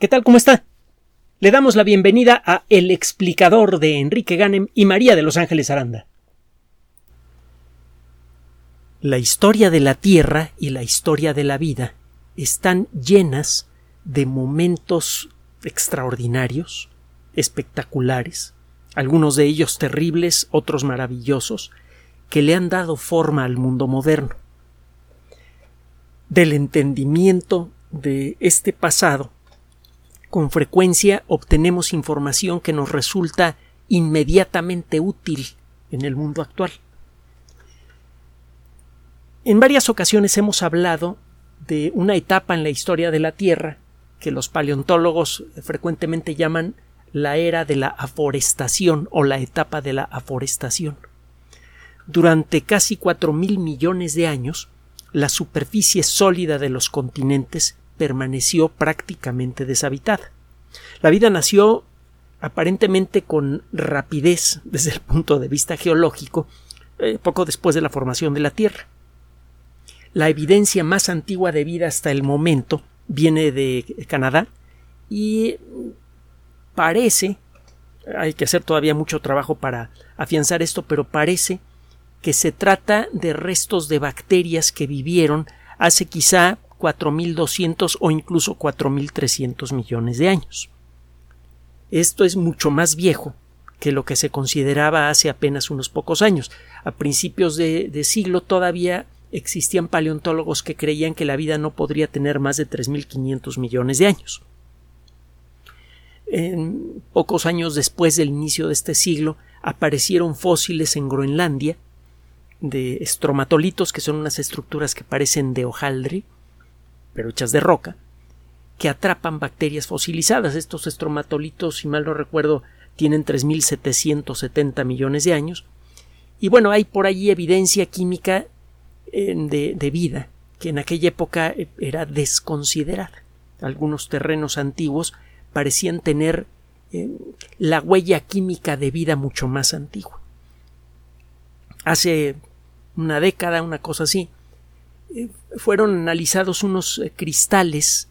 ¿Qué tal? ¿Cómo está? Le damos la bienvenida a El explicador de Enrique Ganem y María de Los Ángeles Aranda. La historia de la Tierra y la historia de la vida están llenas de momentos extraordinarios, espectaculares, algunos de ellos terribles, otros maravillosos, que le han dado forma al mundo moderno. Del entendimiento de este pasado con frecuencia obtenemos información que nos resulta inmediatamente útil en el mundo actual. En varias ocasiones hemos hablado de una etapa en la historia de la Tierra que los paleontólogos frecuentemente llaman la era de la aforestación o la etapa de la aforestación. Durante casi cuatro mil millones de años, la superficie sólida de los continentes permaneció prácticamente deshabitada. La vida nació aparentemente con rapidez desde el punto de vista geológico eh, poco después de la formación de la Tierra. La evidencia más antigua de vida hasta el momento viene de Canadá y parece, hay que hacer todavía mucho trabajo para afianzar esto, pero parece que se trata de restos de bacterias que vivieron hace quizá 4.200 o incluso 4.300 millones de años. Esto es mucho más viejo que lo que se consideraba hace apenas unos pocos años. A principios de, siglo todavía existían paleontólogos que creían que la vida no podría tener más de 3.500 millones de años. En pocos años después del inicio de este siglo aparecieron fósiles en Groenlandia de estromatolitos, que son unas estructuras que parecen de hojaldre, pero hechas de roca, que atrapan bacterias fosilizadas. Estos estromatolitos, si mal no recuerdo, tienen 3.770 millones de años. Y bueno, hay por allí evidencia química de, vida que en aquella época eh, era desconsiderada. Algunos terrenos antiguos parecían tener eh, la huella química de vida mucho más antigua. Hace una década, una cosa así, fueron analizados unos cristales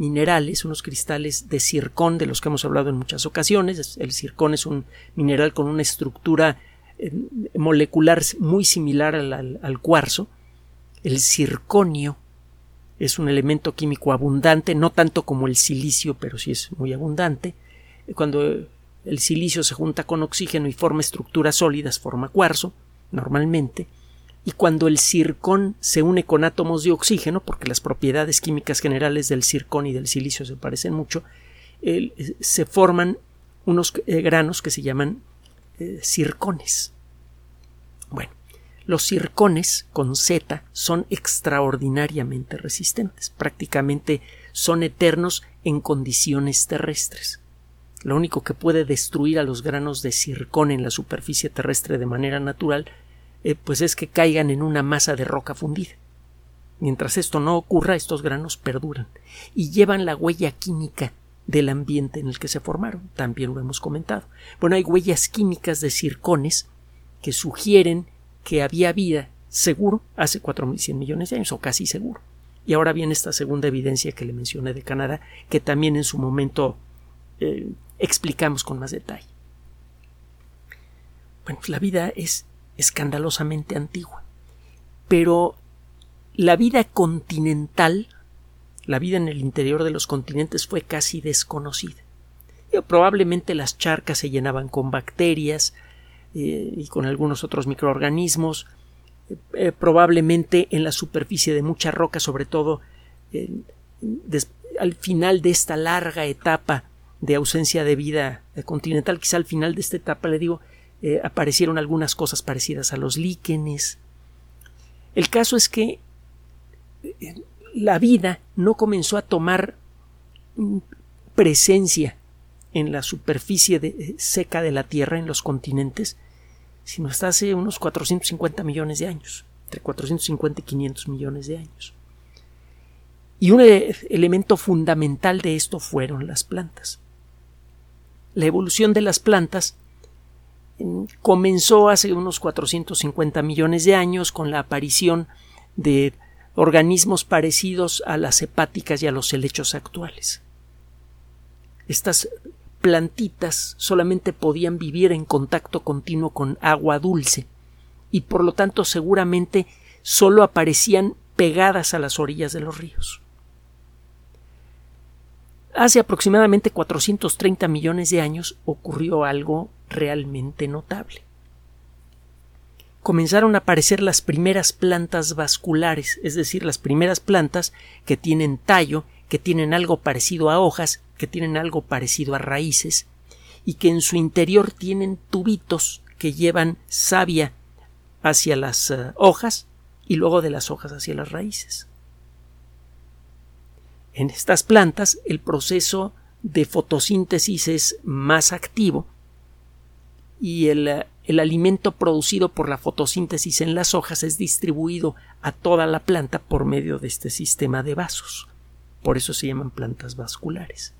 minerales, unos cristales de circón de los que hemos hablado en muchas ocasiones. El circón es un mineral con una estructura eh, molecular muy similar al, cuarzo. El circonio es un elemento químico abundante, no tanto como el silicio, pero sí es muy abundante. Cuando el silicio se junta con oxígeno y forma estructuras sólidas, forma cuarzo, normalmente y cuando el circón se une con átomos de oxígeno, porque las propiedades químicas generales del circón y del silicio se parecen mucho, se forman unos eh, granos que se llaman eh, circones. Bueno, los circones con Z son extraordinariamente resistentes, prácticamente son eternos en condiciones terrestres. Lo único que puede destruir a los granos de circón en la superficie terrestre de manera natural eh, pues es que caigan en una masa de roca fundida. Mientras esto no ocurra, estos granos perduran y llevan la huella química del ambiente en el que se formaron. También lo hemos comentado. Bueno, hay huellas químicas de circones que sugieren que había vida seguro hace 4.100 millones de años, o casi seguro. Y ahora viene esta segunda evidencia que le mencioné de Canadá, que también en su momento eh, explicamos con más detalle. Bueno, la vida es escandalosamente antigua. Pero la vida continental, la vida en el interior de los continentes fue casi desconocida. probablemente las charcas se llenaban con bacterias eh, y con algunos otros microorganismos. Eh, probablemente en la superficie de mucha roca, sobre todo al final de esta larga etapa de ausencia de vida continental, quizá al final de esta etapa, le digo, eh, aparecieron algunas cosas parecidas a los líquenes. El caso es que eh, la vida no comenzó a tomar mm, presencia en la superficie eh, seca de la Tierra, en los continentes, sino hasta hace unos 450 millones de años, entre 450 y 500 millones de años. Y un elemento fundamental de esto fueron las plantas. La evolución de las plantas comenzó hace unos 450 millones de años con la aparición de organismos parecidos a las hepáticas y a los helechos actuales. estas plantitas solamente podían vivir en contacto continuo con agua dulce y por lo tanto seguramente solo aparecían pegadas a las orillas de los ríos. Hace aproximadamente 430 millones de años ocurrió algo realmente notable. Comenzaron a aparecer las primeras plantas vasculares, es decir, las primeras plantas que tienen tallo, que tienen algo parecido a hojas, que tienen algo parecido a raíces, y que en su interior tienen tubitos que llevan savia hacia las eh, hojas y luego de las hojas hacia las raíces. En estas plantas el proceso de fotosíntesis es más activo y el, el, alimento producido por la fotosíntesis en las hojas es distribuido a toda la planta por medio de este sistema de vasos. Por eso se llaman plantas vasculares.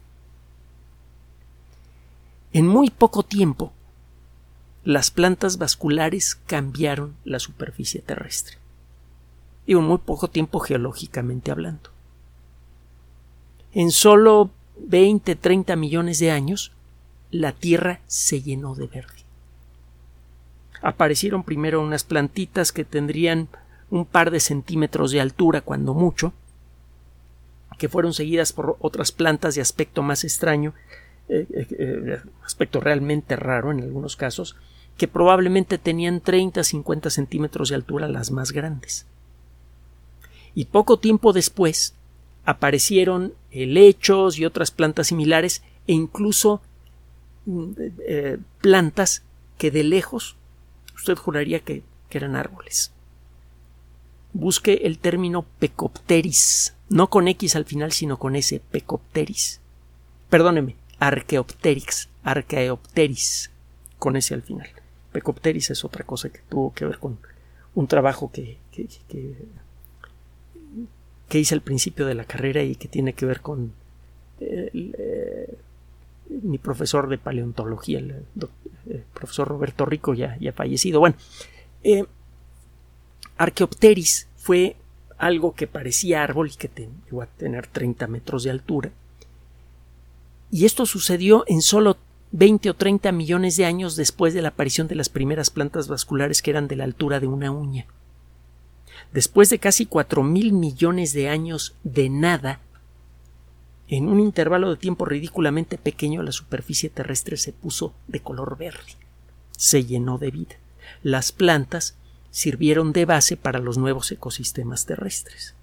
En muy poco tiempo, las plantas vasculares cambiaron la superficie terrestre. Y en muy poco tiempo geológicamente hablando. En solo 20, 30 millones de años, la Tierra se llenó de verde. Aparecieron primero unas plantitas que tendrían un par de centímetros de altura, cuando mucho, que fueron seguidas por otras plantas de aspecto más extraño, eh, eh, eh, aspecto realmente raro en algunos casos, que probablemente tenían 30 50 centímetros de altura las más grandes. Y poco tiempo después aparecieron helechos y otras plantas similares e incluso mm, eh, plantas que de lejos usted juraría que, eran árboles. Busque el término pecopteris, no con X al final, sino con S, pecopteris. Perdóneme, arqueopteryx, arqueopteris, con S al final. Pecopteris es otra cosa que tuvo que ver con un trabajo que, que, que hice al principio de la carrera y que tiene que ver con eh, mi profesor de paleontología, el, eh, profesor Roberto Rico, ya, fallecido. Bueno, eh, fue algo que parecía árbol y que llegó a tener 30 metros de altura. Y esto sucedió en solo 20 o 30 millones de años después de la aparición de las primeras plantas vasculares que eran de la altura de una uña. Después de casi cuatro mil millones de años de nada, en un intervalo de tiempo ridículamente pequeño la superficie terrestre se puso de color verde, se llenó de vida. Las plantas sirvieron de base para los nuevos ecosistemas terrestres.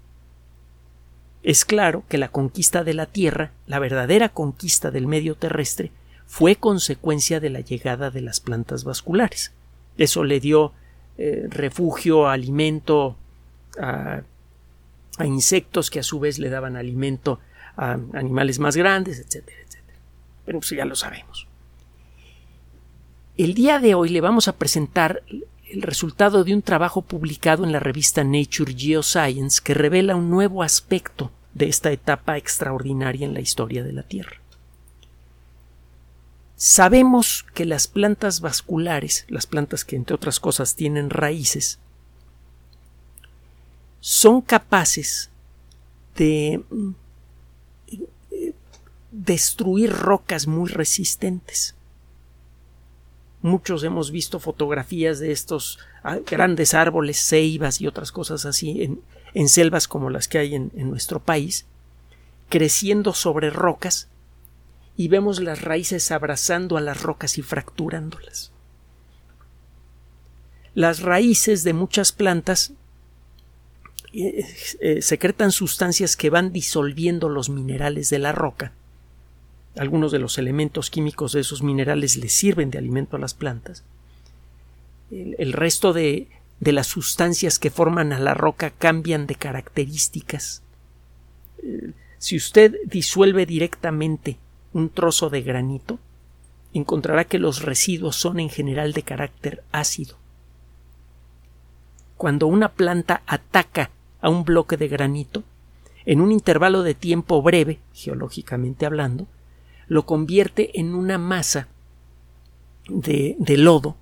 Es claro que la conquista de la Tierra, la verdadera conquista del medio terrestre, fue consecuencia de la llegada de las plantas vasculares. Eso le dio eh, refugio, alimento, a, insectos que a su vez le daban alimento a animales más grandes, etcétera, etcétera. Pero pues ya lo sabemos. El día de hoy le vamos a presentar el resultado de un trabajo publicado en la revista Nature Geoscience que revela un nuevo aspecto de esta etapa extraordinaria en la historia de la Tierra. Sabemos que las plantas vasculares, las plantas que entre otras cosas tienen raíces, son capaces de eh, destruir rocas muy resistentes. Muchos hemos visto fotografías de estos ah, grandes árboles, ceibas y otras cosas así en, selvas como las que hay en nuestro país, creciendo sobre rocas y vemos las raíces abrazando a las rocas y fracturándolas. Las raíces de muchas plantas eh, eh, secretan sustancias que van disolviendo los minerales de la roca. Algunos de los elementos químicos de esos minerales les sirven de alimento a las plantas. El, resto de, de, las sustancias que forman a la roca cambian de características. Eh, si usted disuelve directamente un trozo de granito, encontrará que los residuos son en general de carácter ácido. Cuando una planta ataca a un bloque de granito, en un intervalo de tiempo breve, geológicamente hablando, lo convierte en una masa de, lodo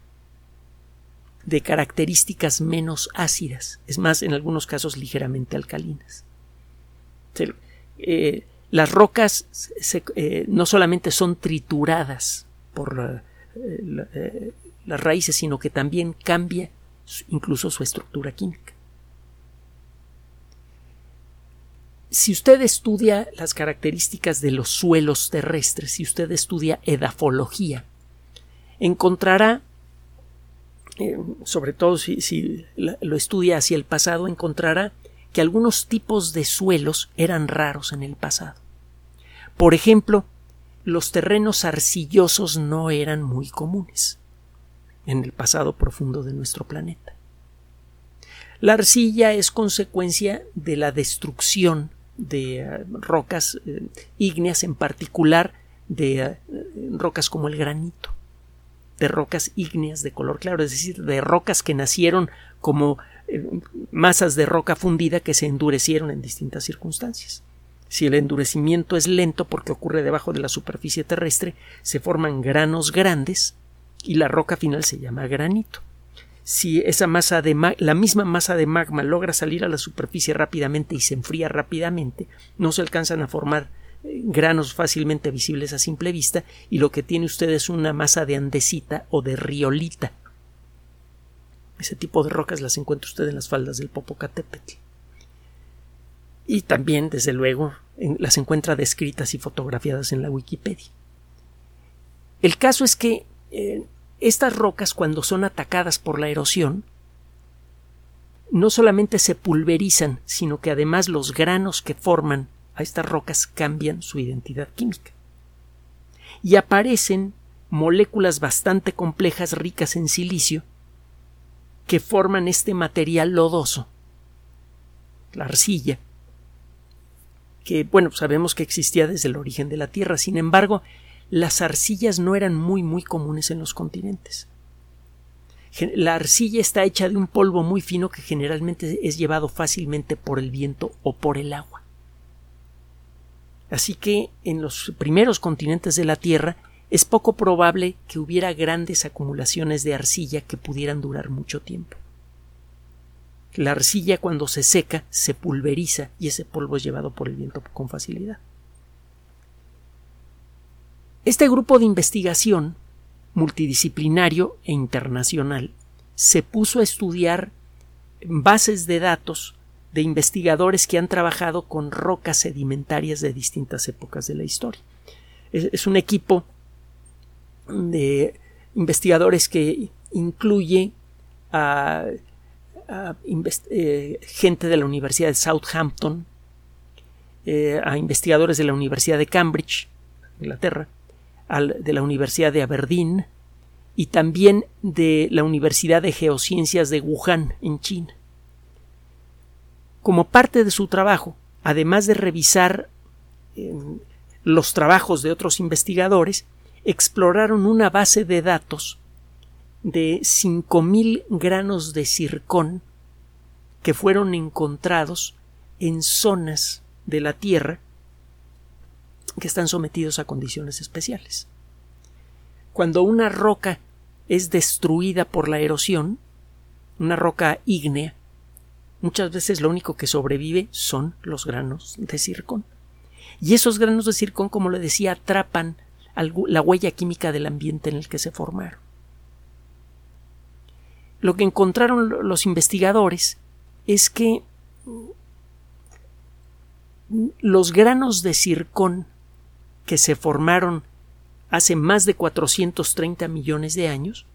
de características menos ácidas, es más, en algunos casos ligeramente alcalinas. Eh, las rocas eh, no solamente son trituradas por eh, las raíces, sino que también cambia incluso su estructura química. Si usted estudia las características de los suelos terrestres, si usted estudia edafología, encontrará, eh, sobre todo si, lo estudia hacia el pasado, encontrará que algunos tipos de suelos eran raros en el pasado. Por ejemplo, los terrenos arcillosos no eran muy comunes en el pasado profundo de nuestro planeta. La arcilla es consecuencia de la destrucción de eh, rocas eh, ígneas, en particular de eh, rocas como el granito, de rocas ígneas de color claro, es decir, de rocas que nacieron como masas de roca fundida que se endurecieron en distintas circunstancias. Si el endurecimiento es lento porque ocurre debajo de la superficie terrestre, se forman granos grandes y la roca final se llama granito si esa masa de la misma masa de magma logra salir a la superficie rápidamente y se enfría rápidamente, no se alcanzan a formar eh, granos fácilmente visibles a simple vista y lo que tiene usted es una masa de andesita o de riolita. Ese tipo de rocas las encuentra usted en las faldas del Popocatépetl. Y también, desde luego, las encuentra descritas y fotografiadas en la Wikipedia. El caso es que eh, estas rocas, cuando son atacadas por la erosión, no solamente se pulverizan, sino que además los granos que forman a estas rocas cambian su identidad química. Y aparecen moléculas bastante complejas ricas en silicio que forman este material lodoso, la arcilla, que bueno, sabemos que existía desde el origen de la Tierra, sin embargo, las arcillas no eran muy muy comunes en los continentes. La arcilla está hecha de un polvo muy fino que generalmente es llevado fácilmente por el viento o por el agua. Así que en los primeros continentes de la Tierra es poco probable que hubiera grandes acumulaciones de arcilla que pudieran durar mucho tiempo. La arcilla cuando se seca se pulveriza y ese polvo es llevado por el viento con facilidad. Este grupo de investigación multidisciplinario e internacional se puso a estudiar bases de datos de investigadores que han trabajado con rocas sedimentarias de distintas épocas de la historia. Es, un equipo de investigadores que incluye a, eh, gente de la Universidad de Southampton, eh, a investigadores de la Universidad de Cambridge, Inglaterra, de la Universidad de Aberdeen y también de la Universidad de Geociencias de Wuhan, en China. Como parte de su trabajo, además de revisar em, los trabajos de otros investigadores, exploraron una base de datos de 5.000 granos de circón que fueron encontrados en zonas de la Tierra que están sometidos a condiciones especiales. Cuando una roca es destruida por la erosión, una roca ígnea, muchas veces lo único que sobrevive son los granos de circón. Y esos granos de circón, como le decía, atrapan la huella química del ambiente en el que se formaron. Lo que encontraron los investigadores es que los granos de circón que se formaron hace más de 430 millones de años,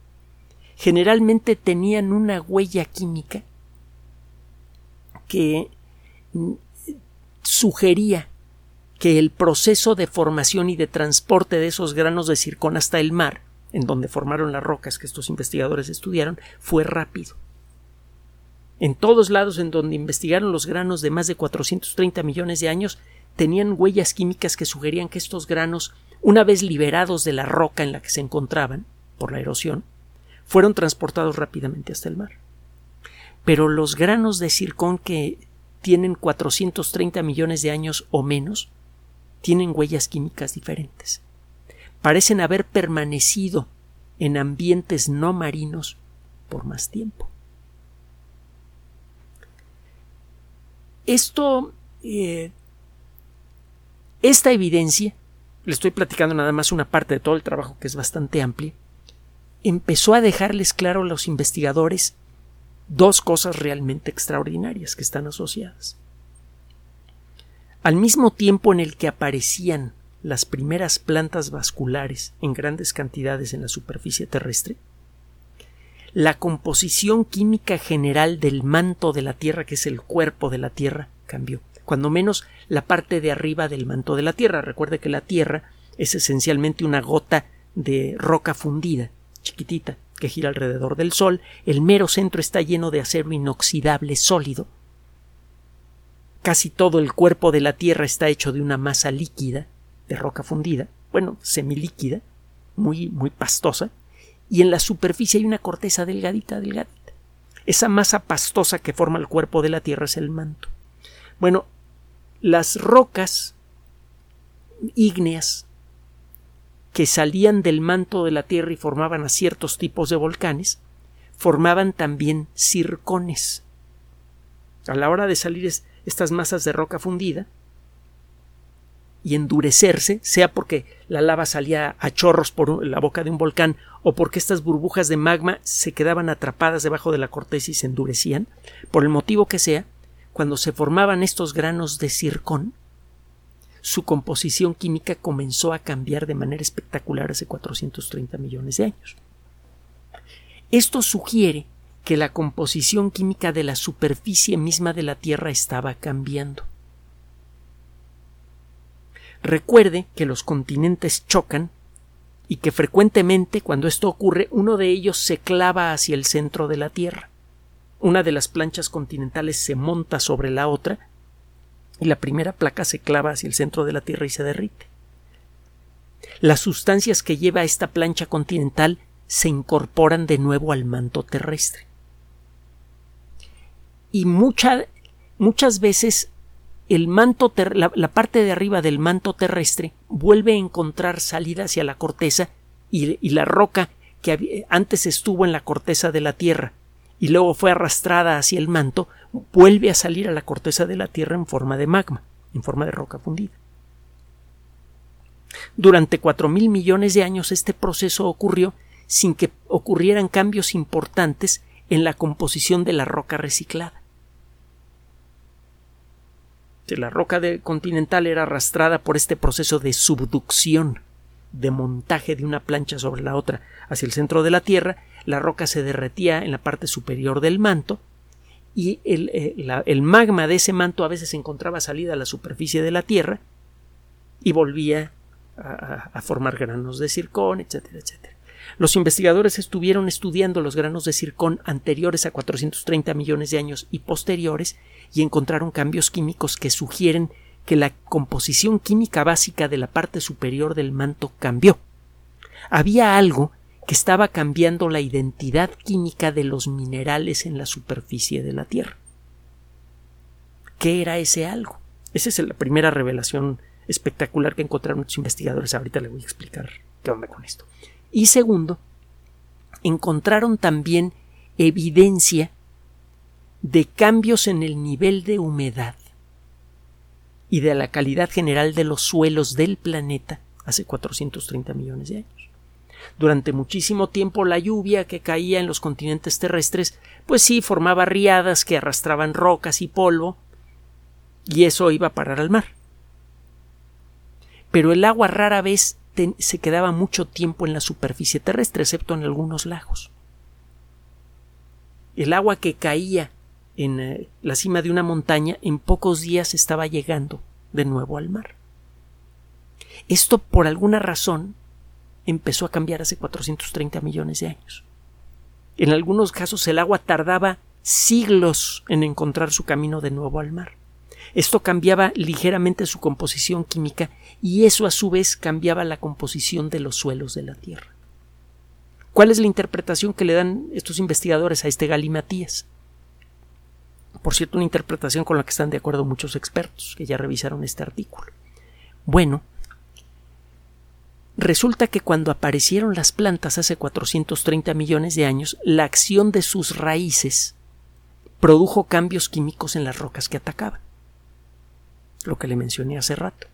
generalmente tenían una huella química que sugería que el proceso de formación y de transporte de esos granos de circón hasta el mar, en donde formaron las rocas que estos investigadores estudiaron, fue rápido. En todos lados en donde investigaron los granos de más de 430 millones de años, tenían huellas químicas que sugerían que estos granos, una vez liberados de la roca en la que se encontraban por la erosión, fueron transportados rápidamente hasta el mar. Pero los granos de circón que tienen 430 millones de años o menos tienen huellas químicas diferentes. Parecen haber permanecido en ambientes no marinos por más tiempo. Esto eh, Esta evidencia, le estoy platicando nada más una parte de todo el trabajo que es bastante amplia, empezó a dejarles claro a los investigadores dos cosas realmente extraordinarias que están asociadas. Al mismo tiempo en el que aparecían las primeras plantas vasculares en grandes cantidades en la superficie terrestre, la composición química general del manto de la Tierra, que es el cuerpo de la Tierra, cambió. Cuando menos la parte de arriba del manto de la Tierra. Recuerde que la Tierra es esencialmente una gota de roca fundida, chiquitita, que gira alrededor del Sol. El mero centro está lleno de acero inoxidable sólido. Casi todo el cuerpo de la Tierra está hecho de una masa líquida, de roca fundida, bueno, semilíquida, muy, muy pastosa, y en la superficie hay una corteza delgadita, delgadita. Esa masa pastosa que forma el cuerpo de la Tierra es el manto. Bueno, las rocas ígneas que salían del manto de la Tierra y formaban a ciertos tipos de volcanes, formaban también circones. A la hora de salir estas masas de roca fundida, y endurecerse, sea porque la lava salía a chorros por la boca de un volcán o porque estas burbujas de magma se quedaban atrapadas debajo de la corteza y se endurecían, por el motivo que sea, cuando se formaban estos granos de circón, su composición química comenzó a cambiar de manera espectacular hace 430 millones de años. Esto sugiere que la composición química de la superficie misma de la Tierra estaba cambiando. Recuerde que los continentes chocan y que frecuentemente cuando esto ocurre uno de ellos se clava hacia el centro de la Tierra. Una de las planchas continentales se monta sobre la otra y la primera placa se clava hacia el centro de la Tierra y se derrite. Las sustancias que lleva esta plancha continental se incorporan de nuevo al manto terrestre. Y muchas veces el manto la, parte de arriba del manto terrestre vuelve a encontrar salida hacia la corteza y, la roca que antes estuvo en la corteza de la Tierra y luego fue arrastrada hacia el manto vuelve a salir a la corteza de la Tierra en forma de magma, en forma de roca fundida. Durante cuatro mil millones de años este proceso ocurrió sin que ocurrieran cambios importantes en la composición de la roca reciclada la roca continental era arrastrada por este proceso de subducción, de montaje de una plancha sobre la otra hacia el centro de la Tierra, la roca se derretía en la parte superior del manto y el, eh, magma de ese manto a veces encontraba salida a la superficie de la Tierra y volvía a, a formar granos de circón, etcétera, etcétera. Los investigadores estuvieron estudiando los granos de circón anteriores a 430 millones de años y posteriores y encontraron cambios químicos que sugieren que la composición química básica de la parte superior del manto cambió. Había algo que estaba cambiando la identidad química de los minerales en la superficie de la Tierra. ¿Qué era ese algo? Esa es la primera revelación espectacular que encontraron los investigadores. Ahorita le voy a explicar qué onda con esto. Y segundo, encontraron también evidencia de cambios en el nivel de humedad y de la calidad general de los suelos del planeta hace 430 millones de años. Durante muchísimo tiempo la lluvia que caía en los continentes terrestres pues sí formaba riadas que arrastraban rocas y polvo y eso iba a parar al mar. Pero el agua rara vez se quedaba mucho tiempo en la superficie terrestre, excepto en algunos lagos. El agua que caía en eh, la cima de una montaña, en pocos días estaba llegando de nuevo al mar. Esto, por alguna razón, empezó a cambiar hace 430 millones de años. En algunos casos el agua tardaba siglos en encontrar su camino de nuevo al mar. Esto cambiaba ligeramente su composición química y eso a su vez cambiaba la composición de los suelos de la Tierra. ¿Cuál es la interpretación que le dan estos investigadores a este galimatías? Por cierto, una interpretación con la que están de acuerdo muchos expertos que ya revisaron este artículo. Bueno, resulta que cuando aparecieron las plantas hace 430 millones de años, la acción de sus raíces produjo cambios químicos en las rocas que atacaban. Lo que le mencioné hace rato.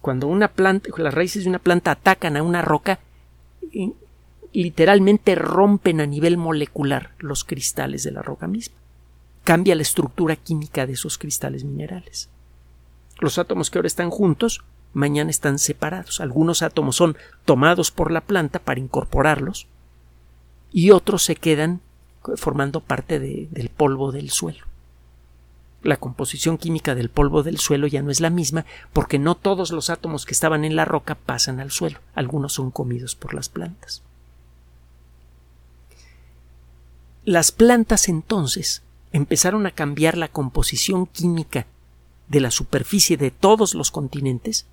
Cuando una planta, las raíces de una planta atacan a una roca, literalmente rompen a nivel molecular los cristales de la roca misma. Cambia la estructura química de esos cristales minerales. Los átomos que ahora están juntos, mañana están separados. Algunos átomos son tomados por la planta para incorporarlos y otros se quedan formando parte del polvo del suelo. La composición química del polvo del suelo ya no es la misma porque no todos los átomos que estaban en la roca pasan al suelo, algunos son comidos por las plantas. Las plantas entonces empezaron a cambiar la composición química de la superficie de todos los continentes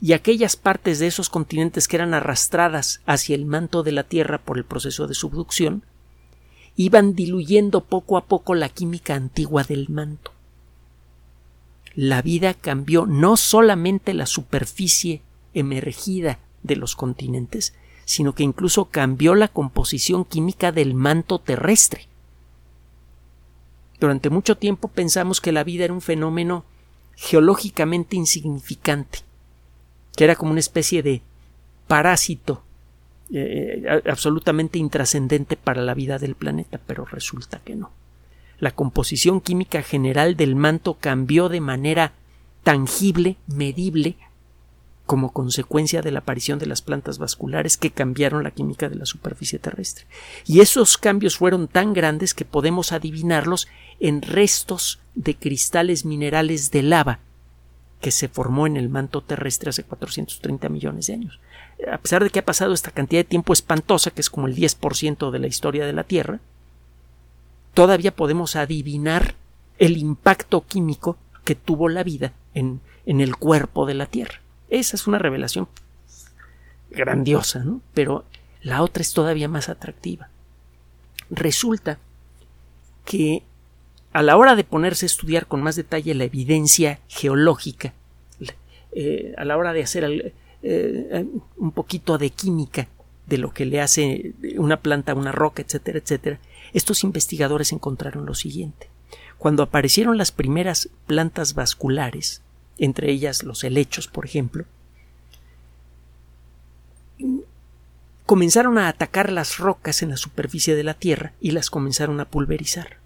y aquellas partes de esos continentes que eran arrastradas hacia el manto de la Tierra por el proceso de subducción iban diluyendo poco a poco la química antigua del manto la vida cambió no solamente la superficie emergida de los continentes, sino que incluso cambió la composición química del manto terrestre. Durante mucho tiempo pensamos que la vida era un fenómeno geológicamente insignificante, que era como una especie de parásito eh, eh, absolutamente intrascendente para la vida del planeta, pero resulta que no la composición química general del manto cambió de manera tangible, medible, como consecuencia de la aparición de las plantas vasculares que cambiaron la química de la superficie terrestre. Y esos cambios fueron tan grandes que podemos adivinarlos en restos de cristales minerales de lava que se formó en el manto terrestre hace 430 millones de años. A pesar de que ha pasado esta cantidad de tiempo espantosa, que es como el 10% de la historia de la Tierra, todavía podemos adivinar el impacto químico que tuvo la vida en, el cuerpo de la Tierra. Esa es una revelación grandiosa, ¿no? Pero la otra es todavía más atractiva. Resulta que a la hora de ponerse a estudiar con más detalle la evidencia geológica, eh, a la hora de hacer eh, un poquito de química de lo que le hace una planta a una roca, etcétera, etcétera, estos investigadores encontraron lo siguiente. Cuando aparecieron las primeras plantas vasculares, entre ellas los helechos, por ejemplo, comenzaron a atacar las rocas en la superficie de la Tierra y las comenzaron a pulverizar.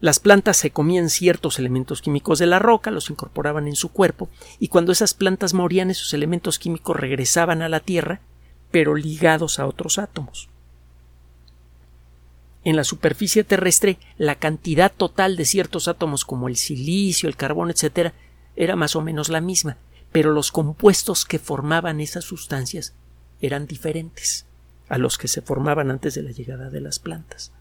Las plantas se comían ciertos elementos químicos de la roca, los incorporaban en su cuerpo, y cuando esas plantas morían esos elementos químicos regresaban a la Tierra, pero ligados a otros átomos en la superficie terrestre la cantidad total de ciertos átomos como el silicio, el carbón, etc., era más o menos la misma, pero los compuestos que formaban esas sustancias eran diferentes a los que se formaban antes de la llegada de las plantas.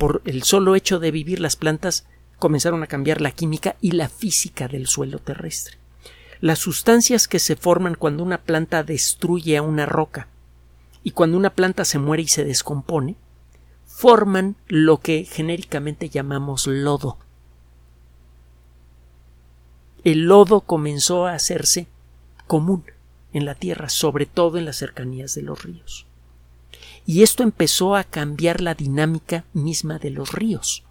Por el solo hecho de vivir las plantas comenzaron a cambiar la química y la física del suelo terrestre. Las sustancias que se forman cuando una planta destruye a una roca y cuando una planta se muere y se descompone, forman lo que genéricamente llamamos lodo. El lodo comenzó a hacerse común en la tierra, sobre todo en las cercanías de los ríos. Y esto empezó a cambiar la dinámica misma de los ríos.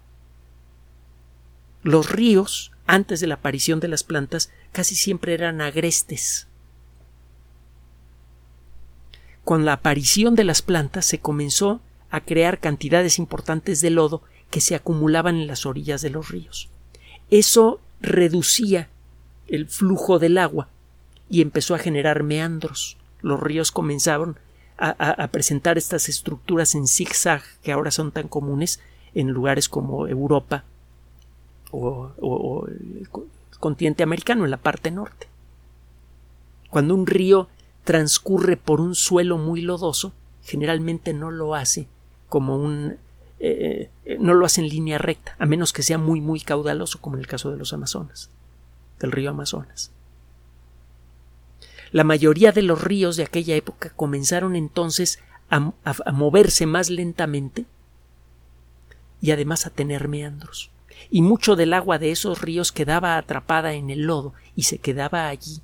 Los ríos, antes de la aparición de las plantas, casi siempre eran agrestes, con la aparición de las plantas se comenzó a crear cantidades importantes de lodo que se acumulaban en las orillas de los ríos. Eso reducía el flujo del agua y empezó a generar meandros. Los ríos comenzaron a, presentar estas estructuras en zigzag que ahora son tan comunes en lugares como Europa o, o el continente americano, en la parte norte. Cuando un río transcurre por un suelo muy lodoso, generalmente no lo hace como un eh, eh, no lo hace en línea recta, a menos que sea muy muy caudaloso, como en el caso de los Amazonas, del río Amazonas. La mayoría de los ríos de aquella época comenzaron entonces a, moverse más lentamente y además a tener meandros. Y mucho del agua de esos ríos quedaba atrapada en el lodo y se quedaba allí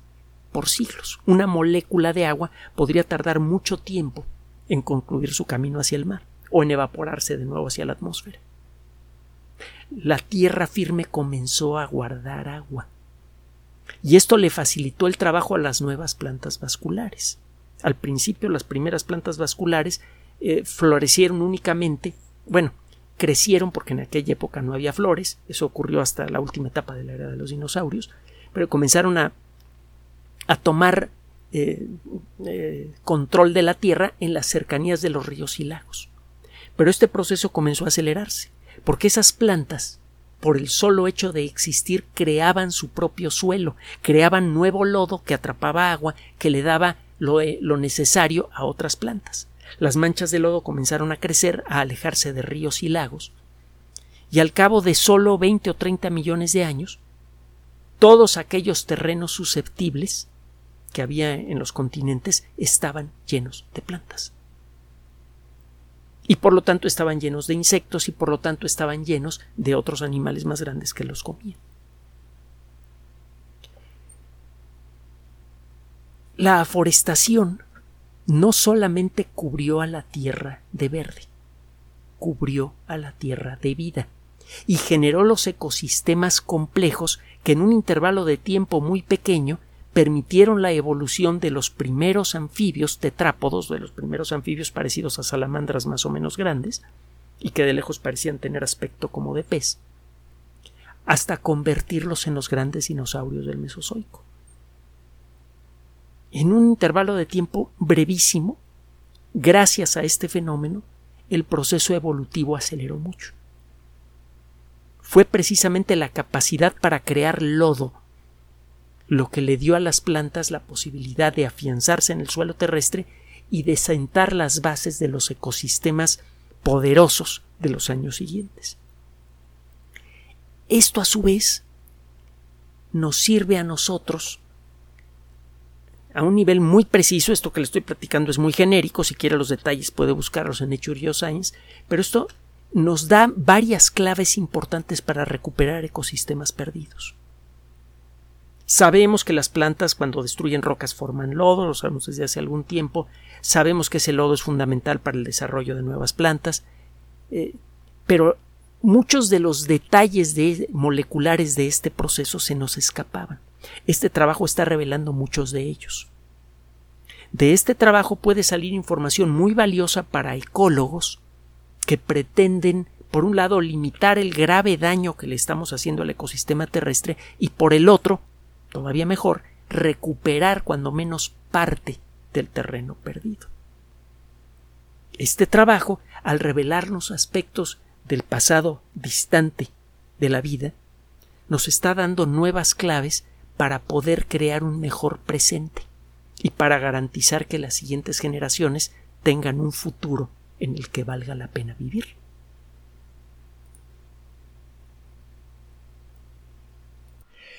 por siglos. Una molécula de agua podría tardar mucho tiempo en concluir su camino hacia el mar o en evaporarse de nuevo hacia la atmósfera. La tierra firme comenzó a guardar agua Y esto le facilitó el trabajo a las nuevas plantas vasculares. Al principio las primeras plantas vasculares eh, florecieron únicamente, bueno, crecieron porque en aquella época no había flores, eso ocurrió hasta la última etapa de la era de los dinosaurios, pero comenzaron a, a tomar eh, eh, control de la tierra en las cercanías de los ríos y lagos. Pero este proceso comenzó a acelerarse, porque esas plantas, por el solo hecho de existir, creaban su propio suelo, creaban nuevo lodo que atrapaba agua, que le daba lo, eh, lo necesario a otras plantas. Las manchas de lodo comenzaron a crecer, a alejarse de ríos y lagos, y al cabo de solo 20 o 30 millones de años, todos aquellos terrenos susceptibles que había en los continentes estaban llenos de plantas. Y por lo tanto estaban llenos de insectos y por lo tanto estaban llenos de otros animales más grandes que los comían. La aforestación no solamente cubrió a la tierra de verde, cubrió a la tierra de vida y generó los ecosistemas complejos que en un intervalo de tiempo muy pequeño permitieron la evolución de los primeros anfibios tetrápodos, de los primeros anfibios parecidos a salamandras más o menos grandes, y que de lejos parecían tener aspecto como de pez, hasta convertirlos en los grandes dinosaurios del Mesozoico. En un intervalo de tiempo brevísimo, gracias a este fenómeno, el proceso evolutivo aceleró mucho. Fue precisamente la capacidad para crear lodo lo que le dio a las plantas la posibilidad de afianzarse en el suelo terrestre y de sentar las bases de los ecosistemas poderosos de los años siguientes. Esto a su vez nos sirve a nosotros a un nivel muy preciso, esto que le estoy platicando es muy genérico, si quiere los detalles puede buscarlos en Nature Geoscience, pero esto nos da varias claves importantes para recuperar ecosistemas perdidos. Sabemos que las plantas cuando destruyen rocas forman lodo, lo sabemos desde hace algún tiempo, sabemos que ese lodo es fundamental para el desarrollo de nuevas plantas, eh, pero muchos de los detalles moleculares de este proceso se nos escapaban. Este trabajo está revelando muchos de ellos. De este trabajo puede salir información muy valiosa para ecólogos que pretenden, por un lado, limitar el grave daño que le estamos haciendo al ecosistema terrestre y por el otro, todavía mejor, recuperar cuando menos parte del terreno perdido. Este trabajo, al revelarnos aspectos del pasado distante de la vida, nos está dando nuevas claves para poder crear un mejor presente y para garantizar que las siguientes generaciones tengan un futuro en el que valga la pena vivir.